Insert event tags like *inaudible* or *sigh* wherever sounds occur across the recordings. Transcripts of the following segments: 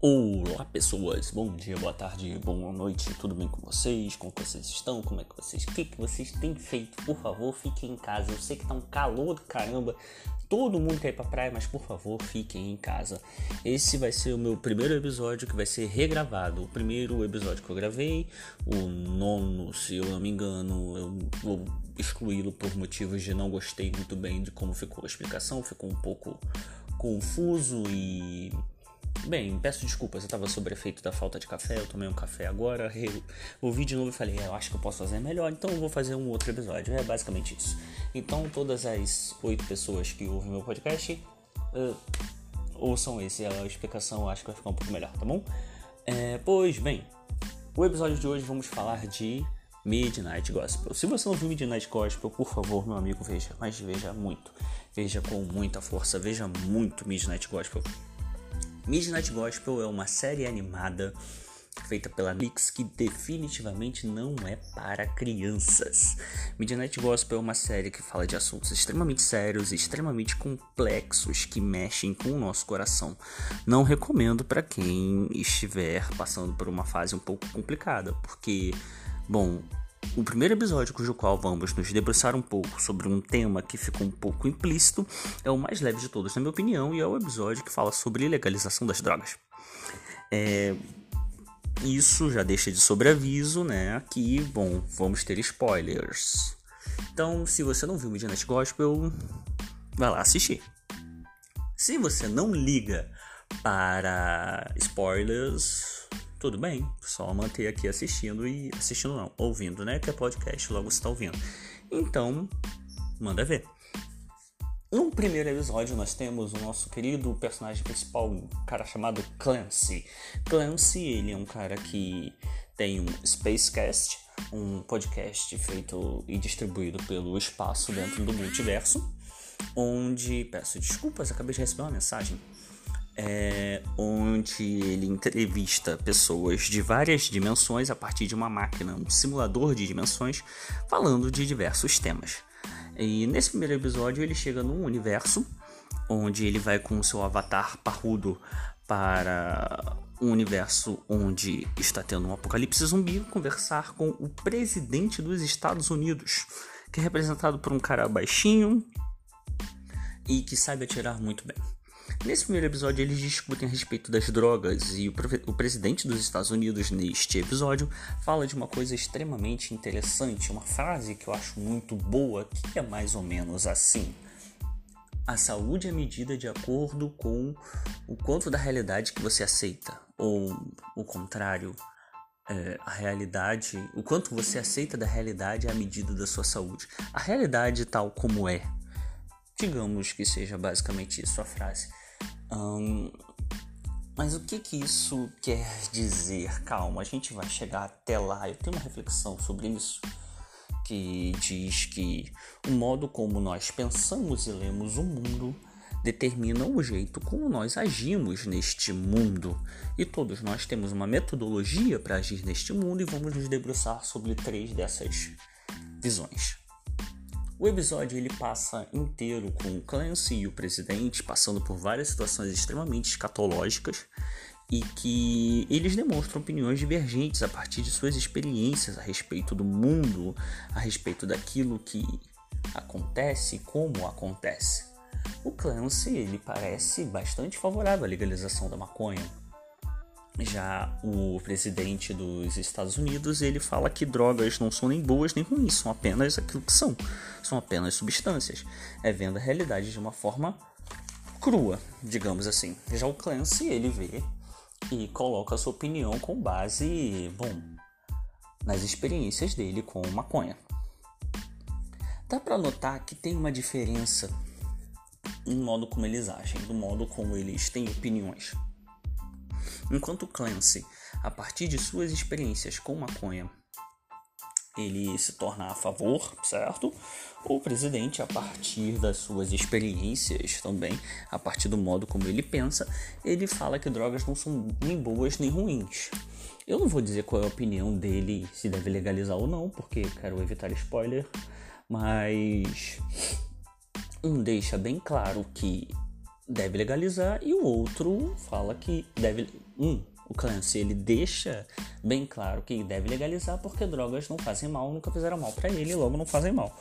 Olá pessoas, bom dia, boa tarde, boa noite, tudo bem com vocês? Como vocês estão? Como é que vocês. O que, que vocês têm feito? Por favor, fiquem em casa. Eu sei que tá um calor do caramba, todo mundo quer ir pra praia, mas por favor, fiquem em casa. Esse vai ser o meu primeiro episódio que vai ser regravado. O primeiro episódio que eu gravei, o nono, se eu não me engano, eu vou excluí-lo por motivos de não gostei muito bem de como ficou a explicação, ficou um pouco confuso e Bem, peço desculpas, eu estava sob efeito da falta de café, eu tomei um café agora, *laughs* eu ouvi de novo e falei, é, eu acho que eu posso fazer melhor, então eu vou fazer um outro episódio, é basicamente isso. Então todas as oito pessoas que ouvem meu podcast, uh, ouçam esse, a explicação acho que vai ficar um pouco melhor, tá bom? É, pois bem, o episódio de hoje vamos falar de Midnight Gospel. Se você não viu Midnight Gospel, por favor, meu amigo, veja, mas veja muito, veja com muita força, veja muito Midnight Gospel. Midnight Gospel é uma série animada feita pela Netflix que definitivamente não é para crianças. Midnight Gospel é uma série que fala de assuntos extremamente sérios extremamente complexos que mexem com o nosso coração. Não recomendo para quem estiver passando por uma fase um pouco complicada, porque, bom, o primeiro episódio, cujo qual vamos nos debruçar um pouco sobre um tema que ficou um pouco implícito, é o mais leve de todos, na minha opinião, e é o episódio que fala sobre legalização das drogas. É, isso já deixa de sobreaviso, né? Aqui, bom, vamos ter spoilers. Então, se você não viu Midnight Gospel, vai lá assistir. Se você não liga para spoilers, tudo bem, só manter aqui assistindo e assistindo não, ouvindo, né? Que é podcast, logo você está ouvindo. Então, manda ver. No primeiro episódio nós temos o nosso querido personagem principal, um cara chamado Clancy. Clancy, ele é um cara que tem um Spacecast, um podcast feito e distribuído pelo espaço dentro do multiverso, onde peço desculpas, acabei de receber uma mensagem é, onde ele entrevista pessoas de várias dimensões a partir de uma máquina, um simulador de dimensões, falando de diversos temas. E nesse primeiro episódio ele chega num universo onde ele vai com o seu avatar parrudo para um universo onde está tendo um apocalipse zumbi conversar com o presidente dos Estados Unidos, que é representado por um cara baixinho e que sabe atirar muito bem. Nesse primeiro episódio, eles discutem a respeito das drogas e o, o, presidente dos Estados Unidos, neste episódio, fala de uma coisa extremamente interessante, uma frase que eu acho muito boa, que é mais ou menos assim. A saúde é medida de acordo com o quanto da realidade que você aceita, ou o contrário, é, a realidade, o quanto você aceita da realidade é a medida da sua saúde. A realidade tal como é, digamos que seja basicamente isso a frase. Mas o que que isso quer dizer? Calma, a gente vai chegar até lá. Eu tenho uma reflexão sobre isso que diz que o modo como nós pensamos e lemos o mundo determina o jeito como nós agimos neste mundo. E todos nós temos uma metodologia para agir neste mundo e vamos nos debruçar sobre três dessas visões. O episódio ele passa inteiro com o Clancy e o presidente passando por várias situações extremamente escatológicas e que eles demonstram opiniões divergentes a partir de suas experiências a respeito do mundo, a respeito daquilo que acontece e como acontece. O Clancy ele parece bastante favorável à legalização da maconha, já o presidente dos Estados Unidos, ele fala que drogas não são nem boas nem ruins, são apenas aquilo que são, são apenas substâncias. É vendo a realidade de uma forma crua, digamos assim. Já o Clancy, ele vê e coloca a sua opinião com base, bom, nas experiências dele com maconha. Dá para notar que tem uma diferença no modo como eles agem, no modo como eles têm opiniões. Enquanto Clancy, a partir de suas experiências com maconha, ele se torna a favor, certo? O presidente, a partir das suas experiências também, a partir do modo como ele pensa, ele fala que drogas não são nem boas nem ruins. Eu não vou dizer qual é a opinião dele, se deve legalizar ou não, porque quero evitar spoiler, mas um deixa bem claro que deve legalizar e o outro fala que deve. Um, o Clancy ele deixa bem claro que deve legalizar porque drogas não fazem mal, nunca fizeram mal para ele, logo não fazem mal.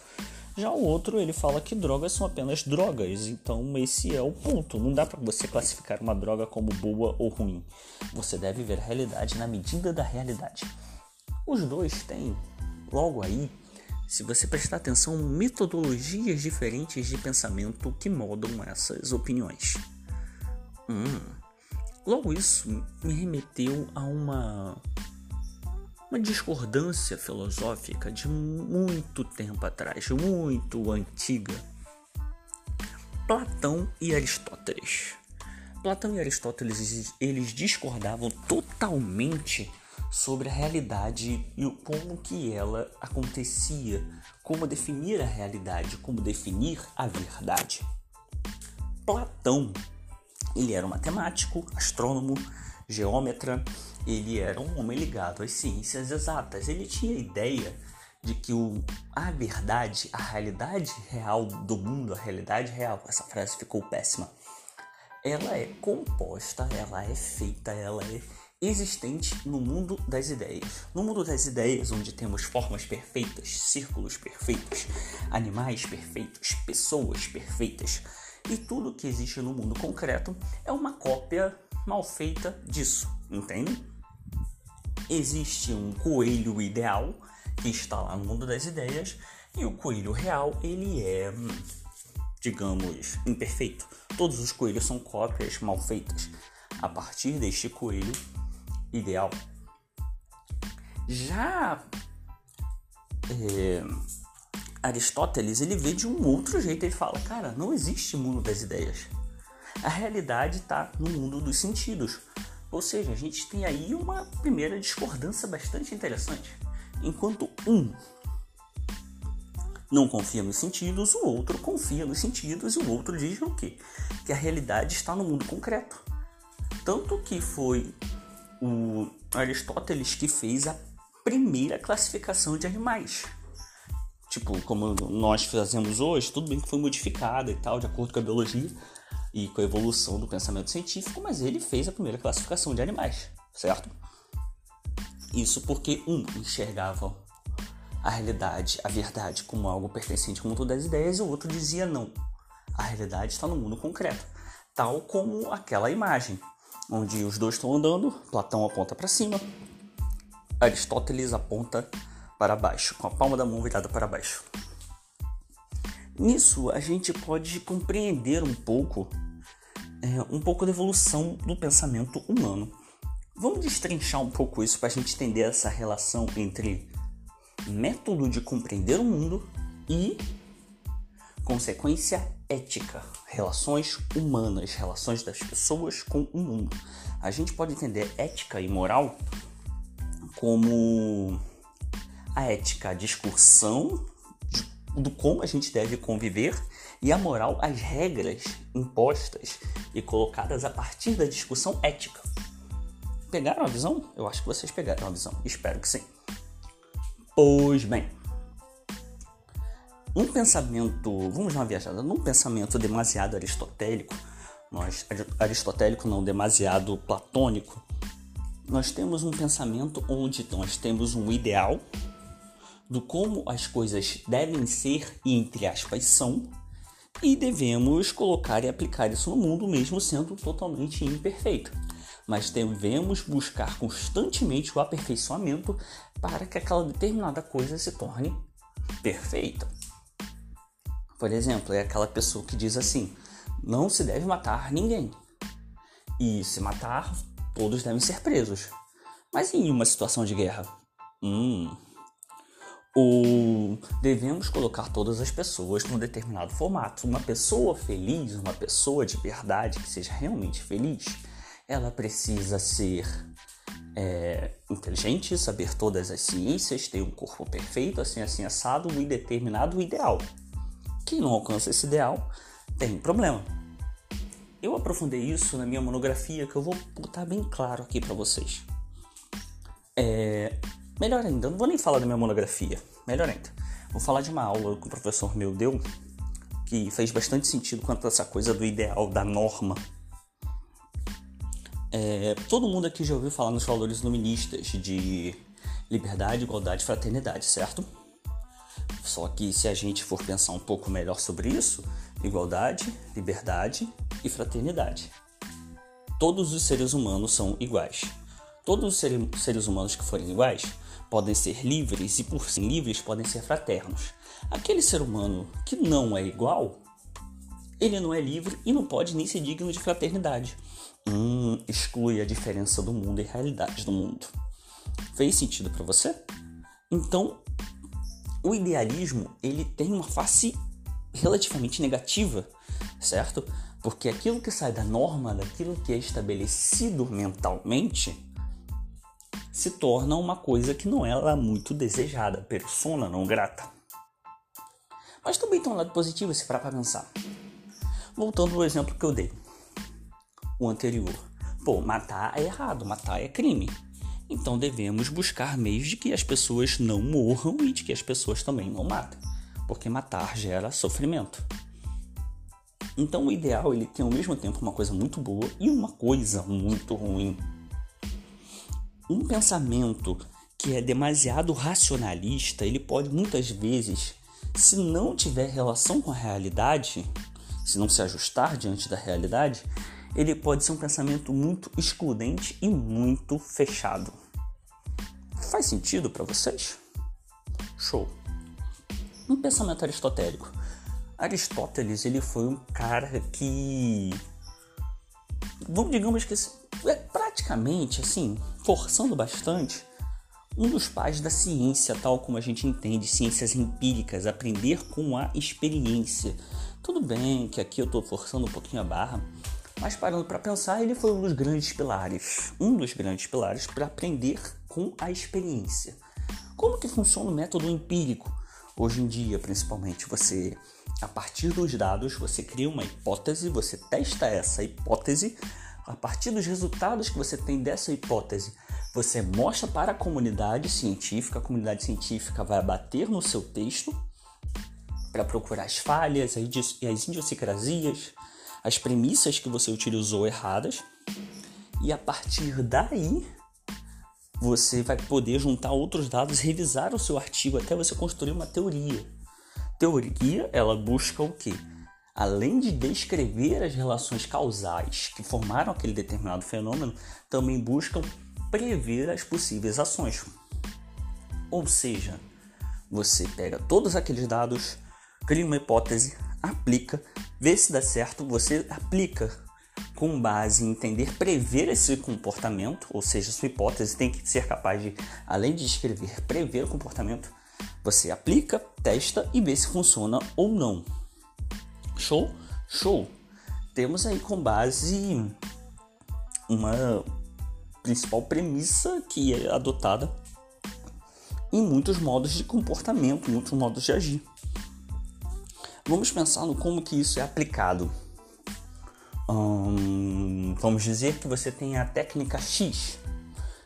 Já o outro, ele fala que drogas são apenas drogas, então esse é o ponto. Não dá para você classificar uma droga como boa ou ruim. Você deve ver a realidade na medida da realidade. Os dois têm, logo aí, se você prestar atenção, metodologias diferentes de pensamento que moldam essas opiniões. Hum. Logo isso me remeteu a uma uma discordância filosófica de muito tempo atrás, muito antiga. Platão e Aristóteles. Platão e Aristóteles eles discordavam totalmente sobre a realidade e como que ela acontecia, como definir a realidade, como definir a verdade. Platão, ele era um matemático, astrônomo, geômetra, ele era um homem ligado às ciências exatas. Ele tinha a ideia de que o, a verdade, a realidade real do mundo, a realidade real, essa frase ficou péssima, ela é composta, ela é feita, ela é existente no mundo das ideias. No mundo das ideias, onde temos formas perfeitas, círculos perfeitos, animais perfeitos, pessoas perfeitas, e tudo que existe no mundo concreto é uma cópia mal feita disso, entende? Existe um coelho ideal que está lá no mundo das ideias e o coelho real ele é, digamos, imperfeito. Todos os coelhos são cópias mal feitas a partir deste coelho ideal. Já é, Aristóteles ele vê de um outro jeito. Ele fala, cara, não existe mundo das ideias. A realidade está no mundo dos sentidos. Ou seja, a gente tem aí uma primeira discordância bastante interessante. Enquanto um não confia nos sentidos, o outro confia nos sentidos e o outro diz o quê? Que a realidade está no mundo concreto. Tanto que foi o Aristóteles que fez a primeira classificação de animais. Tipo, como nós fazemos hoje, tudo bem que foi modificada e tal, de acordo com a biologia, e com a evolução do pensamento científico, mas ele fez a primeira classificação de animais, certo? Isso porque um enxergava a realidade, a verdade, como algo pertencente ao mundo das ideias, e o outro dizia não. A realidade está no mundo concreto, tal como aquela imagem, onde os dois estão andando, Platão aponta para cima, Aristóteles aponta para baixo, com a palma da mão virada para baixo. Nisso a gente pode compreender um pouco é, um pouco da evolução do pensamento humano. Vamos destrinchar um pouco isso para a gente entender essa relação entre método de compreender o mundo e consequência ética, relações humanas, relações das pessoas com o mundo. A gente pode entender ética e moral como a ética, a discussão do como a gente deve conviver e a moral as regras impostas e colocadas a partir da discussão ética. Pegaram a visão? Eu acho que vocês pegaram a visão. Espero que sim. Pois bem, um pensamento, vamos dar uma viajada, num pensamento demasiado aristotélico, nós aristotélico não demasiado platônico, nós temos um pensamento onde nós temos um ideal do como as coisas devem ser e entre aspas são e devemos colocar e aplicar isso no mundo mesmo sendo totalmente imperfeito. Mas devemos buscar constantemente o aperfeiçoamento para que aquela determinada coisa se torne perfeita. Por exemplo, é aquela pessoa que diz assim: não se deve matar ninguém. E se matar, todos devem ser presos. Mas em uma situação de guerra? Hum, ou devemos colocar todas as pessoas num determinado formato. Uma pessoa feliz, uma pessoa de verdade que seja realmente feliz, ela precisa ser é, inteligente, saber todas as ciências, ter um corpo perfeito, assim, assim, assado e determinado ideal. Quem não alcança esse ideal tem problema. Eu aprofundei isso na minha monografia que eu vou botar bem claro aqui para vocês. É, Melhor ainda, eu não vou nem falar da minha monografia. Melhor ainda. Vou falar de uma aula que o professor meu deu que fez bastante sentido quanto a essa coisa do ideal, da norma. É, todo mundo aqui já ouviu falar nos valores iluministas de liberdade, igualdade e fraternidade, certo? Só que se a gente for pensar um pouco melhor sobre isso, igualdade, liberdade e fraternidade. Todos os seres humanos são iguais. Todos os seres humanos que forem iguais podem ser livres e, por serem livres, podem ser fraternos. Aquele ser humano que não é igual, ele não é livre e não pode nem ser digno de fraternidade. Hum, exclui a diferença do mundo e a realidade do mundo. Fez sentido para você? Então, o idealismo ele tem uma face relativamente negativa, certo? Porque aquilo que sai da norma, daquilo que é estabelecido mentalmente, se torna uma coisa que não é lá muito desejada, persona não grata. Mas também tem um lado positivo se para pensar. Voltando ao exemplo que eu dei, o anterior. Pô, matar é errado, matar é crime. Então devemos buscar meios de que as pessoas não morram e de que as pessoas também não matem, porque matar gera sofrimento. Então o ideal ele tem ao mesmo tempo uma coisa muito boa e uma coisa muito ruim. Um pensamento que é demasiado racionalista, ele pode muitas vezes, se não tiver relação com a realidade, se não se ajustar diante da realidade, ele pode ser um pensamento muito excludente e muito fechado. Faz sentido para vocês? Show. Um pensamento aristotélico. Aristóteles ele foi um cara que, vamos digamos que é praticamente assim, forçando bastante, um dos pais da ciência tal como a gente entende, ciências empíricas, aprender com a experiência. Tudo bem que aqui eu estou forçando um pouquinho a barra, mas parando para pensar, ele foi um dos grandes pilares, um dos grandes pilares para aprender com a experiência. Como que funciona o método empírico? Hoje em dia, principalmente, você a partir dos dados, você cria uma hipótese, você testa essa hipótese, a partir dos resultados que você tem dessa hipótese, você mostra para a comunidade científica, a comunidade científica vai bater no seu texto para procurar as falhas, as idiosincrasias, as premissas que você utilizou erradas e a partir daí você vai poder juntar outros dados, revisar o seu artigo até você construir uma teoria. Teoria, ela busca o quê? Além de descrever as relações causais que formaram aquele determinado fenômeno, também buscam prever as possíveis ações. Ou seja, você pega todos aqueles dados, cria uma hipótese, aplica, vê se dá certo, você aplica com base em entender, prever esse comportamento, ou seja, sua hipótese tem que ser capaz de, além de descrever, prever o comportamento. Você aplica, testa e vê se funciona ou não. Show? Show! Temos aí com base uma principal premissa que é adotada em muitos modos de comportamento, muitos modos de agir. Vamos pensar no como que isso é aplicado. Hum, vamos dizer que você tem a técnica X.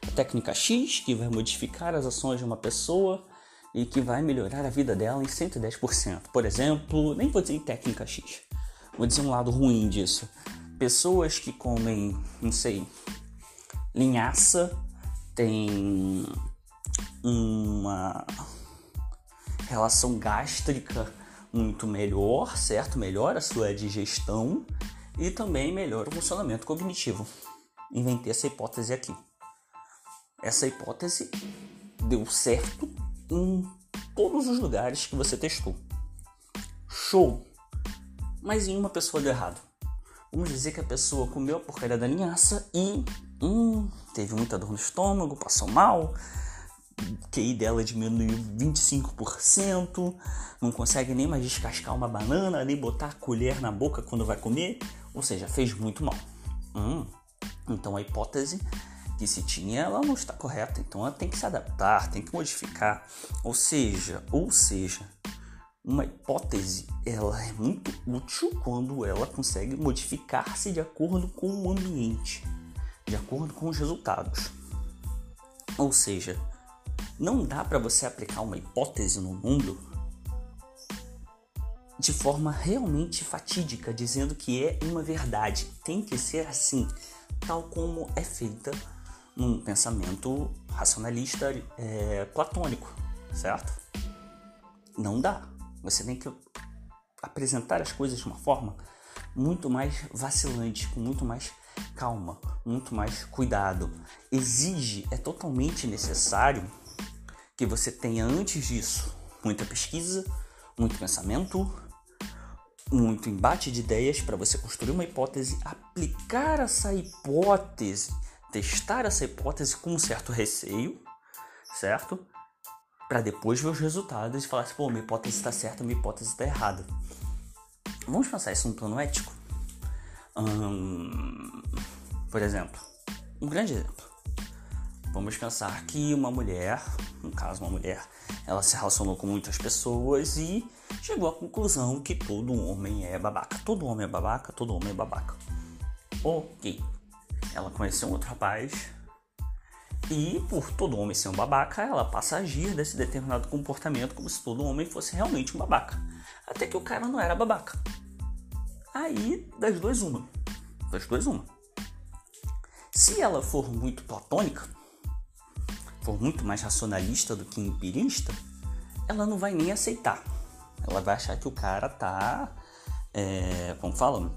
A técnica X que vai modificar as ações de uma pessoa e que vai melhorar a vida dela em 110%. Por exemplo, nem vou dizer técnica X, vou dizer um lado ruim disso. Pessoas que comem, não sei, linhaça, têm uma relação gástrica muito melhor, certo? Melhora a sua digestão e também melhora o funcionamento cognitivo. Inventei essa hipótese aqui. Essa hipótese deu certo em todos os lugares que você testou. Show! Mas em uma pessoa deu errado. Vamos dizer que a pessoa comeu a porcaria da linhaça e hum, teve muita dor no estômago, passou mal, QI dela diminuiu 25%, não consegue nem mais descascar uma banana, nem botar a colher na boca quando vai comer, ou seja, fez muito mal. Hum, então a hipótese que se tinha ela não está correta, então ela tem que se adaptar, tem que modificar. Ou seja, ou seja, uma hipótese ela é muito útil quando ela consegue modificar-se de acordo com o ambiente, de acordo com os resultados. Ou seja, não dá para você aplicar uma hipótese no mundo de forma realmente fatídica, dizendo que é uma verdade, tem que ser assim, tal como é feita num pensamento racionalista é, platônico, certo? Não dá. Você tem que apresentar as coisas de uma forma muito mais vacilante, com muito mais calma, muito mais cuidado. Exige, é totalmente necessário que você tenha antes disso muita pesquisa, muito pensamento, muito embate de ideias para você construir uma hipótese, aplicar essa hipótese, testar essa hipótese com um certo receio, certo? Para depois ver os resultados e falar assim, pô, minha hipótese está certa, minha hipótese está errada. Vamos pensar isso no plano ético? Hum, por exemplo, um grande exemplo. Vamos pensar que uma mulher, no caso uma mulher, ela se relacionou com muitas pessoas e chegou à conclusão que todo homem é babaca. Todo homem é babaca, todo homem é babaca. Ok. Ela conheceu um outro rapaz e, por todo homem ser um babaca, ela passa a agir desse determinado comportamento como se todo homem fosse realmente um babaca. Até que o cara não era babaca. Aí, das duas, uma. Das duas, uma. Se ela for muito platônica, for muito mais racionalista do que empirista, ela não vai nem aceitar. Ela vai achar que o cara tá, é, como falam,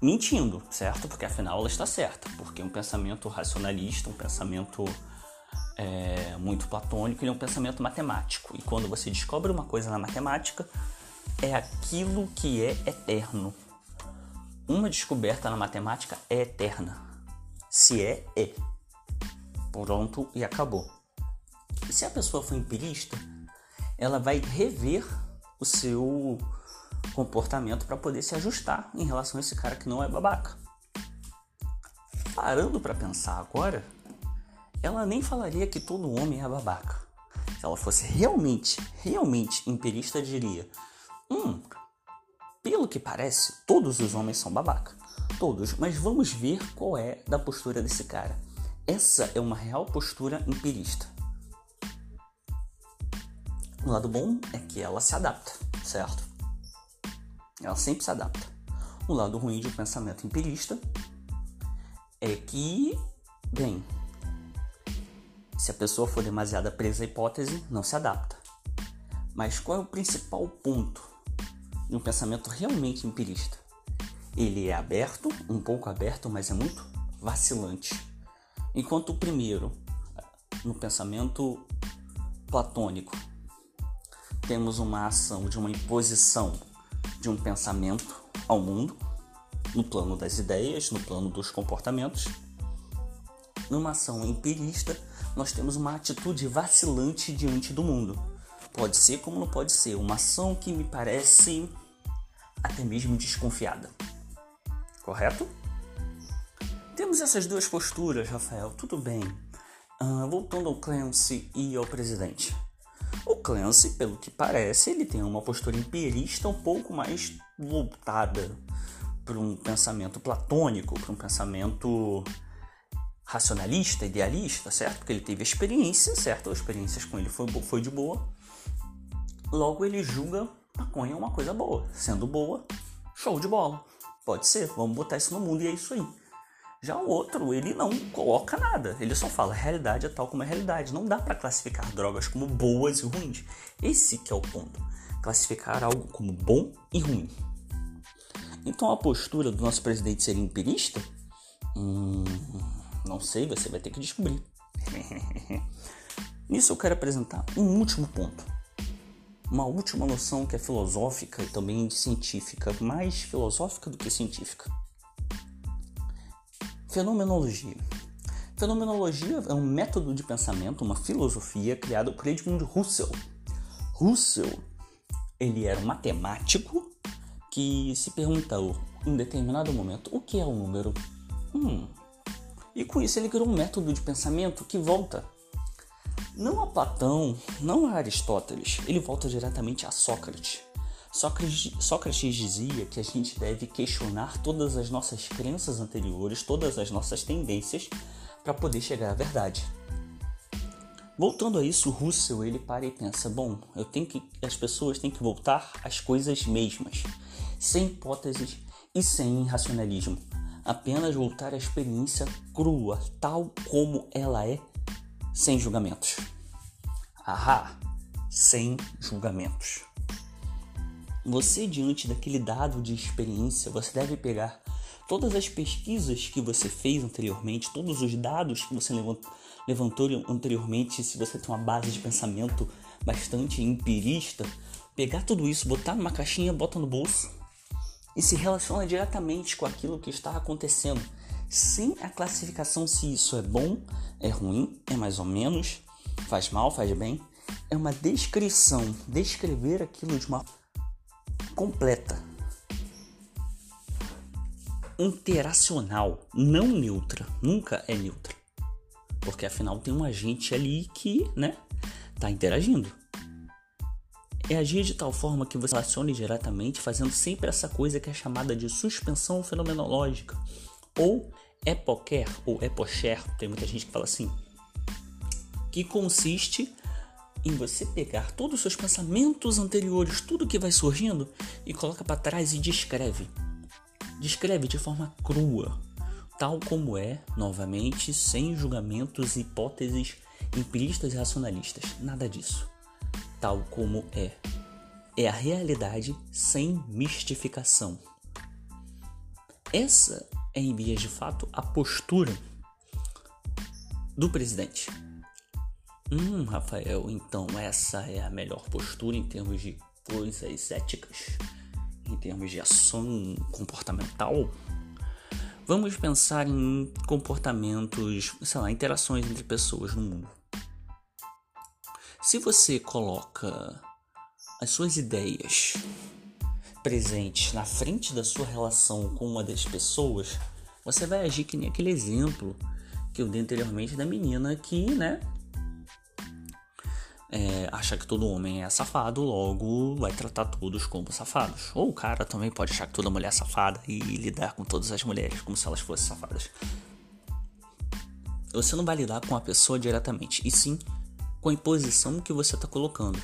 mentindo, certo? Porque afinal ela está certa. Porque um pensamento racionalista, um pensamento é, muito platônico, ele é um pensamento matemático. E quando você descobre uma coisa na matemática, é aquilo que é eterno. Uma descoberta na matemática é eterna. Se é, é pronto e acabou. E se a pessoa for empirista, ela vai rever o seu comportamento para poder se ajustar em relação a esse cara que não é babaca. Parando para pensar agora, ela nem falaria que todo homem é babaca. Se ela fosse realmente, realmente empirista, diria: Hum, pelo que parece, todos os homens são babaca. Todos, mas vamos ver qual é da postura desse cara. Essa é uma real postura empirista. O lado bom é que ela se adapta, certo? Ela sempre se adapta. O lado ruim de um pensamento empirista é que, bem, se a pessoa for demasiado presa à hipótese, não se adapta. Mas qual é o principal ponto de um pensamento realmente empirista? Ele é aberto, um pouco aberto, mas é muito vacilante. Enquanto o primeiro, no pensamento platônico, temos uma ação de uma imposição de um pensamento ao mundo, no plano das ideias, no plano dos comportamentos. Numa ação empirista, nós temos uma atitude vacilante diante do mundo. Pode ser como não pode ser, uma ação que me parece até mesmo desconfiada. Correto? Temos essas duas posturas, Rafael, tudo bem. Uh, voltando ao Clancy e ao presidente. O Clancy, pelo que parece, ele tem uma postura empirista um pouco mais voltada para um pensamento platônico, para um pensamento racionalista, idealista, certo? Porque ele teve experiência, certo? As experiências com ele foi, foi de boa. Logo, ele julga maconha uma coisa boa. Sendo boa, show de bola. Pode ser, vamos botar isso no mundo e é isso aí. Já o outro, ele não coloca nada, ele só fala, a realidade é tal como é a realidade. Não dá para classificar drogas como boas e ruins. Esse que é o ponto. Classificar algo como bom e ruim. Então a postura do nosso presidente seria empirista? Hum, não sei, você vai ter que descobrir. *laughs* Nisso eu quero apresentar um último ponto. Uma última noção que é filosófica e também científica, mais filosófica do que científica Fenomenologia. Fenomenologia é um método de pensamento, uma filosofia criada por Edmund Russell. Russell, ele era um matemático que se perguntou em determinado momento o que é um número. Hum. E com isso ele criou um método de pensamento que volta não a Platão, não a Aristóteles, ele volta diretamente a Sócrates. Sócrates, Sócrates dizia que a gente deve questionar todas as nossas crenças anteriores, todas as nossas tendências, para poder chegar à verdade. Voltando a isso, Russell ele para e pensa: bom, eu tenho que as pessoas têm que voltar às coisas mesmas, sem hipóteses e sem racionalismo. Apenas voltar à experiência crua, tal como ela é, sem julgamentos. Ahá, sem julgamentos. Você diante daquele dado de experiência, você deve pegar todas as pesquisas que você fez anteriormente, todos os dados que você levantou anteriormente, se você tem uma base de pensamento bastante empirista, pegar tudo isso, botar numa caixinha, bota no bolso e se relaciona diretamente com aquilo que está acontecendo, sem a classificação se isso é bom, é ruim, é mais ou menos, faz mal, faz bem. É uma descrição, descrever aquilo de uma completa, interacional, não neutra, nunca é neutra. Porque afinal tem um agente ali que, né, tá interagindo. É agir de tal forma que você relacione diretamente, fazendo sempre essa coisa que é chamada de suspensão fenomenológica, ou epoquer, ou epocher, tem muita gente que fala assim, que consiste em você pegar todos os seus pensamentos anteriores, tudo que vai surgindo, e coloca para trás e descreve. Descreve de forma crua, tal como é, novamente, sem julgamentos hipóteses empiristas e racionalistas. Nada disso. Tal como é. É a realidade sem mistificação. Essa é, em vias de fato, a postura do presidente. Hum, Rafael, então essa é a melhor postura em termos de coisas éticas, em termos de ação comportamental? Vamos pensar em comportamentos, sei lá, interações entre pessoas no mundo. Se você coloca as suas ideias presentes na frente da sua relação com uma das pessoas, você vai agir que nem aquele exemplo que eu dei anteriormente da menina que, né, é, acha que todo homem é safado, logo vai tratar todos como safados. Ou o cara também pode achar que toda mulher é safada e lidar com todas as mulheres como se elas fossem safadas. Você não vai lidar com a pessoa diretamente, e sim com a imposição que você está colocando.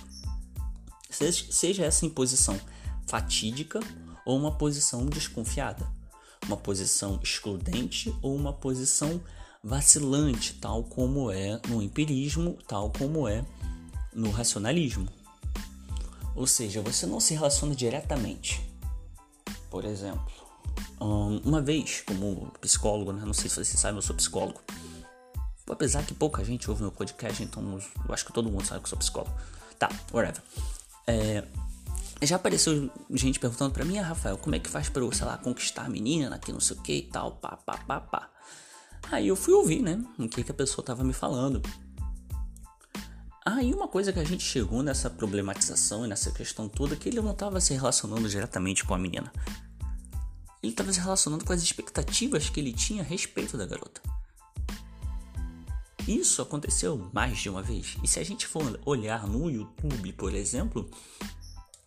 Seja essa imposição fatídica ou uma posição desconfiada, uma posição excludente ou uma posição vacilante, tal como é no empirismo, tal como é no racionalismo. Ou seja, você não se relaciona diretamente. Por exemplo, uma vez, como psicólogo, né? não sei se você sabe, eu sou psicólogo. Apesar que pouca gente ouve meu podcast, então eu acho que todo mundo sabe que eu sou psicólogo. Tá, whatever. É, já apareceu gente perguntando pra mim, ah, Rafael, como é que faz pra eu, sei lá, conquistar a menina, que não sei o que e tal, pá, pá, pá, pá. Aí eu fui ouvir, né, o que, que a pessoa tava me falando. Ah, e uma coisa que a gente chegou nessa problematização e nessa questão toda é que ele não estava se relacionando diretamente com a menina. Ele estava se relacionando com as expectativas que ele tinha a respeito da garota. Isso aconteceu mais de uma vez. E se a gente for olhar no YouTube, por exemplo,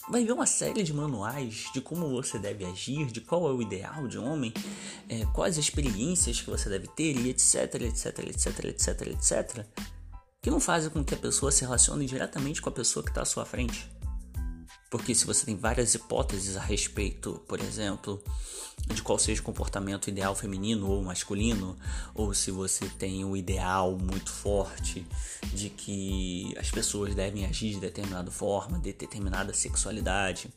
vai ver uma série de manuais de como você deve agir, de qual é o ideal de homem, é, quais experiências que você deve ter e etc, etc, etc, etc, etc que não fazem com que a pessoa se relacione diretamente com a pessoa que está à sua frente. Porque se você tem várias hipóteses a respeito, por exemplo, de qual seja o comportamento ideal feminino ou masculino, ou se você tem o ideal muito forte de que as pessoas devem agir de determinada forma, de determinada sexualidade,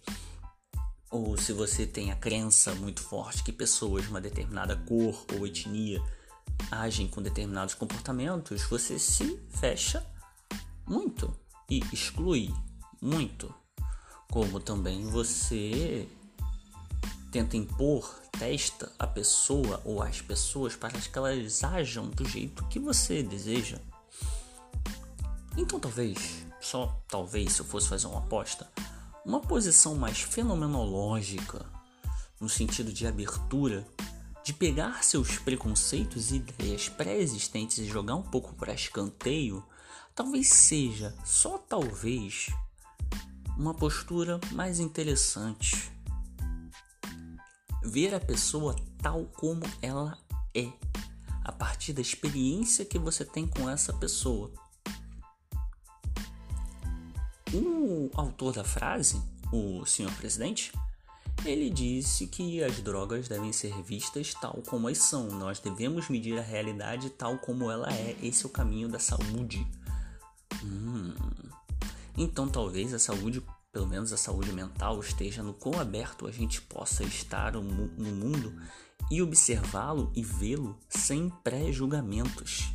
ou se você tem a crença muito forte que pessoas de uma determinada cor ou etnia agem com determinados comportamentos, você se fecha muito e exclui muito. Como também você tenta impor, testa a pessoa ou as pessoas para que elas ajam do jeito que você deseja. Então, talvez, só talvez, se eu fosse fazer uma aposta, uma posição mais fenomenológica, no sentido de abertura de pegar seus preconceitos e ideias pré-existentes e jogar um pouco para escanteio, talvez seja, só talvez, uma postura mais interessante. Ver a pessoa tal como ela é, a partir da experiência que você tem com essa pessoa. o autor da frase, o senhor presidente, ele disse que as drogas devem ser vistas tal como elas são. Nós devemos medir a realidade tal como ela é. Esse é o caminho da saúde. Hum. Então talvez a saúde, pelo menos a saúde mental, esteja no quão aberto a gente possa estar no mundo e observá-lo e vê-lo sem pré-julgamentos.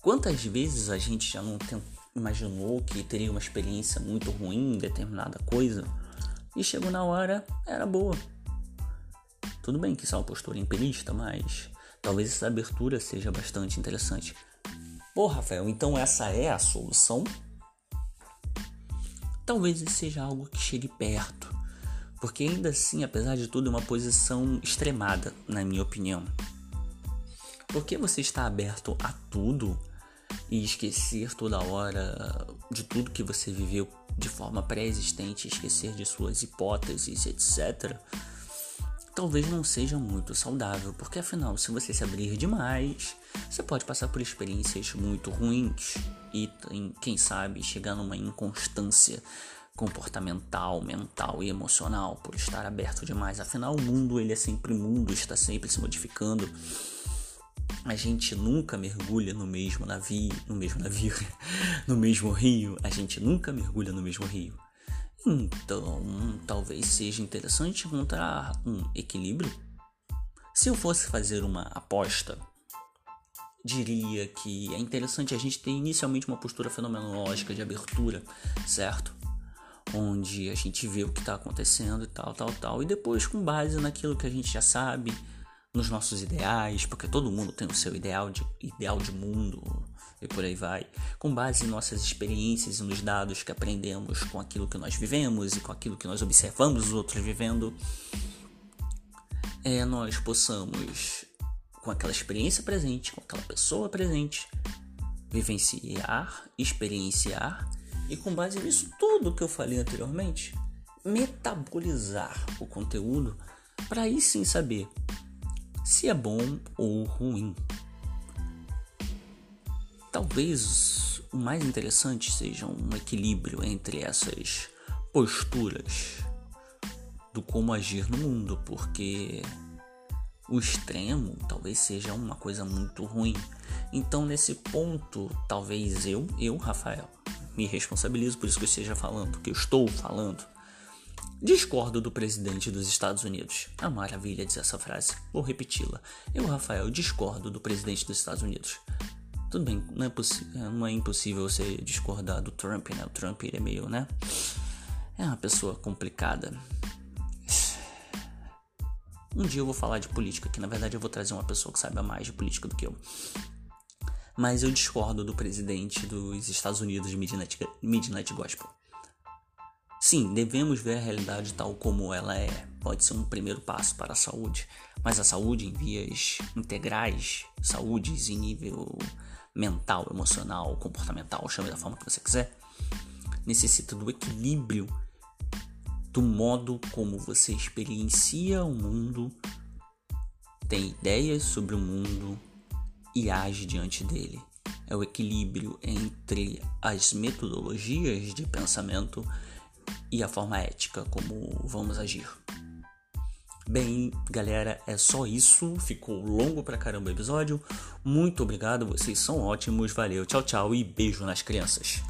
Quantas vezes a gente já não imaginou que teria uma experiência muito ruim em determinada coisa e chegou na hora, era boa. Tudo bem que isso é uma postura empirista, mas talvez essa abertura seja bastante interessante. Pô, Rafael, então essa é a solução? Talvez seja algo que chegue perto, porque ainda assim, apesar de tudo, é uma posição extremada, na minha opinião. Porque você está aberto a tudo e esquecer toda hora de tudo que você viveu de forma pré-existente, esquecer de suas hipóteses, etc., talvez não seja muito saudável, porque afinal, se você se abrir demais, você pode passar por experiências muito ruins e, quem sabe, chegar numa inconstância comportamental, mental e emocional por estar aberto demais. Afinal, o mundo ele é sempre mundo, está sempre se modificando. A gente nunca mergulha no mesmo navio, no mesmo navio, *laughs* no mesmo rio. A gente nunca mergulha no mesmo rio. Então, talvez seja interessante encontrar um equilíbrio. Se eu fosse fazer uma aposta, diria que é interessante a gente ter inicialmente uma postura fenomenológica de abertura, certo? onde a gente vê o que está acontecendo e tal, tal, tal, e depois com base naquilo que a gente já sabe, nos nossos ideais, porque todo mundo tem o seu ideal de, ideal de mundo e por aí vai, com base em nossas experiências e nos dados que aprendemos com aquilo que nós vivemos e com aquilo que nós observamos os outros vivendo, é, nós possamos, com aquela experiência presente, com aquela pessoa presente, vivenciar, experienciar e com base nisso tudo que eu falei anteriormente, metabolizar o conteúdo para aí sim saber se é bom ou ruim. Talvez o mais interessante seja um equilíbrio entre essas posturas do como agir no mundo, porque o extremo talvez seja uma coisa muito ruim. Então, nesse ponto, talvez eu, eu, Rafael, me responsabilizo por isso que eu esteja falando, que eu estou falando. Discordo do presidente dos Estados Unidos. Uma maravilha dizer essa frase. Vou repeti-la. Eu, Rafael, discordo do presidente dos Estados Unidos. Tudo bem, não é, não é impossível você discordar do Trump, né? O Trump ele é meio, né? É uma pessoa complicada. Um dia eu vou falar de política, que na verdade eu vou trazer uma pessoa que saiba mais de política do que eu mas eu discordo do presidente dos Estados Unidos de Midnight, Midnight Gospel. Sim, devemos ver a realidade tal como ela é. Pode ser um primeiro passo para a saúde, mas a saúde em vias integrais, saúde em nível mental, emocional, comportamental, chame da forma que você quiser, necessita do equilíbrio do modo como você experiencia o mundo, tem ideias sobre o mundo, e age diante dele. É o equilíbrio entre as metodologias de pensamento e a forma ética como vamos agir. Bem, galera, é só isso. Ficou longo pra caramba o episódio. Muito obrigado, vocês são ótimos. Valeu, tchau, tchau e beijo nas crianças.